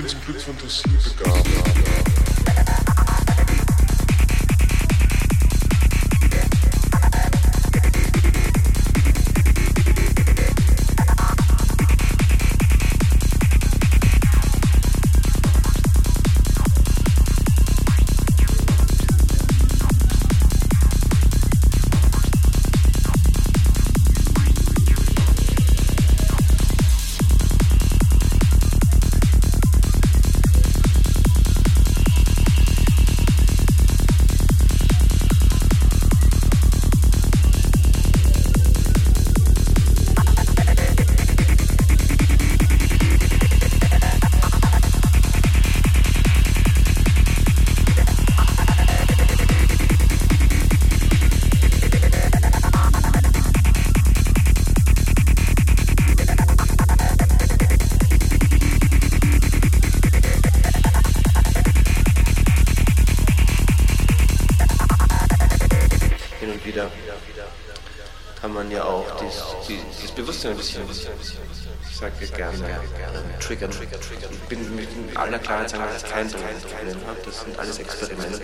ins Blitz Fantasie begab. Bewusstsein ein bisschen, ich sage gerne, äh, triggern. Ich bin mit aller Klarheit sagen, dass ich kein Problem habe. Das sind alles Experimente.